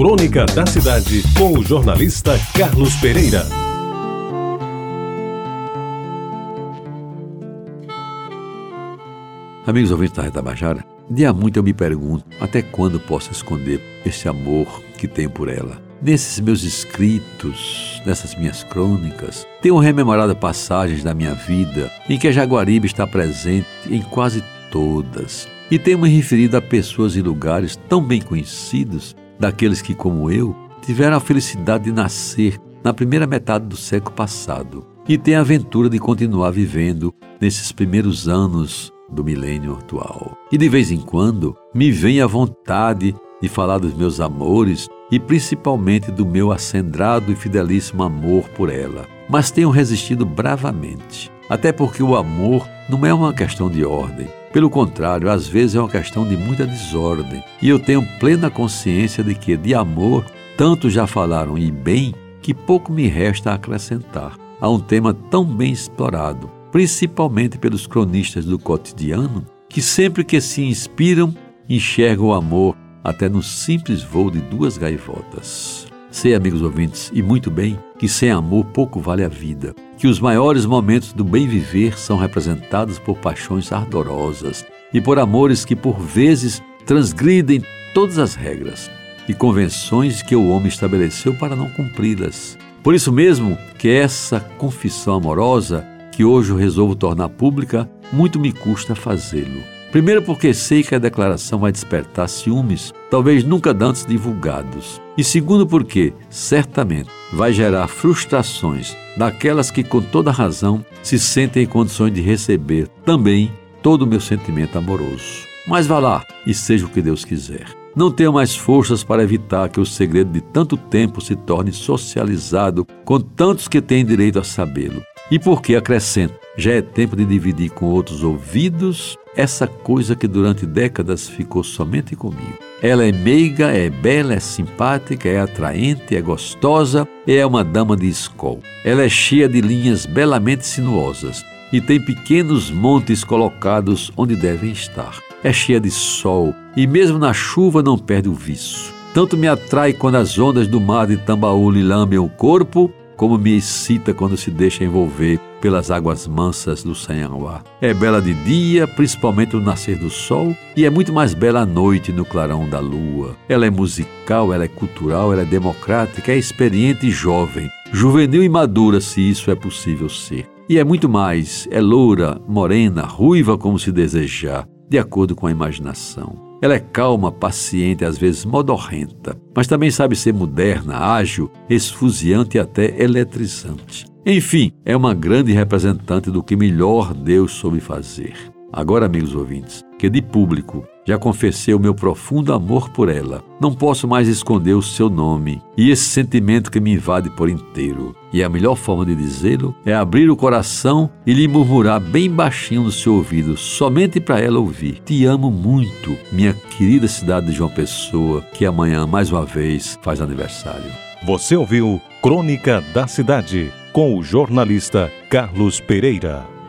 Crônica da Cidade, com o jornalista Carlos Pereira. Amigos ouvintes da Retabajara, de há muito eu me pergunto até quando posso esconder esse amor que tenho por ela. Nesses meus escritos, nessas minhas crônicas, tenho rememorado passagens da minha vida em que a Jaguaribe está presente em quase todas. E tenho me referido a pessoas e lugares tão bem conhecidos daqueles que, como eu, tiveram a felicidade de nascer na primeira metade do século passado e têm a aventura de continuar vivendo nesses primeiros anos do milênio atual. E de vez em quando me vem a vontade de falar dos meus amores e principalmente do meu acendrado e fidelíssimo amor por ela. Mas tenho resistido bravamente, até porque o amor não é uma questão de ordem. Pelo contrário, às vezes é uma questão de muita desordem. E eu tenho plena consciência de que de amor tanto já falaram e bem que pouco me resta acrescentar a um tema tão bem explorado, principalmente pelos cronistas do cotidiano, que sempre que se inspiram enxergam o amor até no simples voo de duas gaivotas. Sei, amigos ouvintes, e muito bem, que sem amor pouco vale a vida, que os maiores momentos do bem viver são representados por paixões ardorosas e por amores que por vezes transgridem todas as regras e convenções que o homem estabeleceu para não cumpri-las. Por isso mesmo que essa confissão amorosa, que hoje eu resolvo tornar pública, muito me custa fazê-lo Primeiro, porque sei que a declaração vai despertar ciúmes, talvez nunca antes divulgados. E segundo, porque, certamente, vai gerar frustrações daquelas que, com toda razão, se sentem em condições de receber também todo o meu sentimento amoroso. Mas vá lá e seja o que Deus quiser. Não tenho mais forças para evitar que o segredo de tanto tempo se torne socializado com tantos que têm direito a sabê-lo. E porque acrescento, já é tempo de dividir com outros ouvidos essa coisa que durante décadas ficou somente comigo. Ela é meiga, é bela, é simpática, é atraente, é gostosa e é uma dama de escol. Ela é cheia de linhas belamente sinuosas e tem pequenos montes colocados onde devem estar. É cheia de sol e mesmo na chuva não perde o viço. Tanto me atrai quando as ondas do mar de Tambaú lhe lambem o corpo, como me excita quando se deixa envolver pelas águas mansas do Sanhanguá. É bela de dia, principalmente no nascer do sol, e é muito mais bela à noite no clarão da lua. Ela é musical, ela é cultural, ela é democrática, é experiente e jovem, juvenil e madura, se isso é possível ser. E é muito mais, é loura, morena, ruiva como se desejar, de acordo com a imaginação. Ela é calma, paciente, às vezes modorrenta, mas também sabe ser moderna, ágil, esfuziante e até eletrizante. Enfim, é uma grande representante do que melhor Deus soube fazer. Agora, amigos ouvintes, que de público já confessei o meu profundo amor por ela, não posso mais esconder o seu nome e esse sentimento que me invade por inteiro. E a melhor forma de dizê-lo é abrir o coração e lhe murmurar bem baixinho no seu ouvido, somente para ela ouvir: Te amo muito, minha querida cidade de João Pessoa, que amanhã mais uma vez faz aniversário. Você ouviu Crônica da Cidade com o jornalista Carlos Pereira.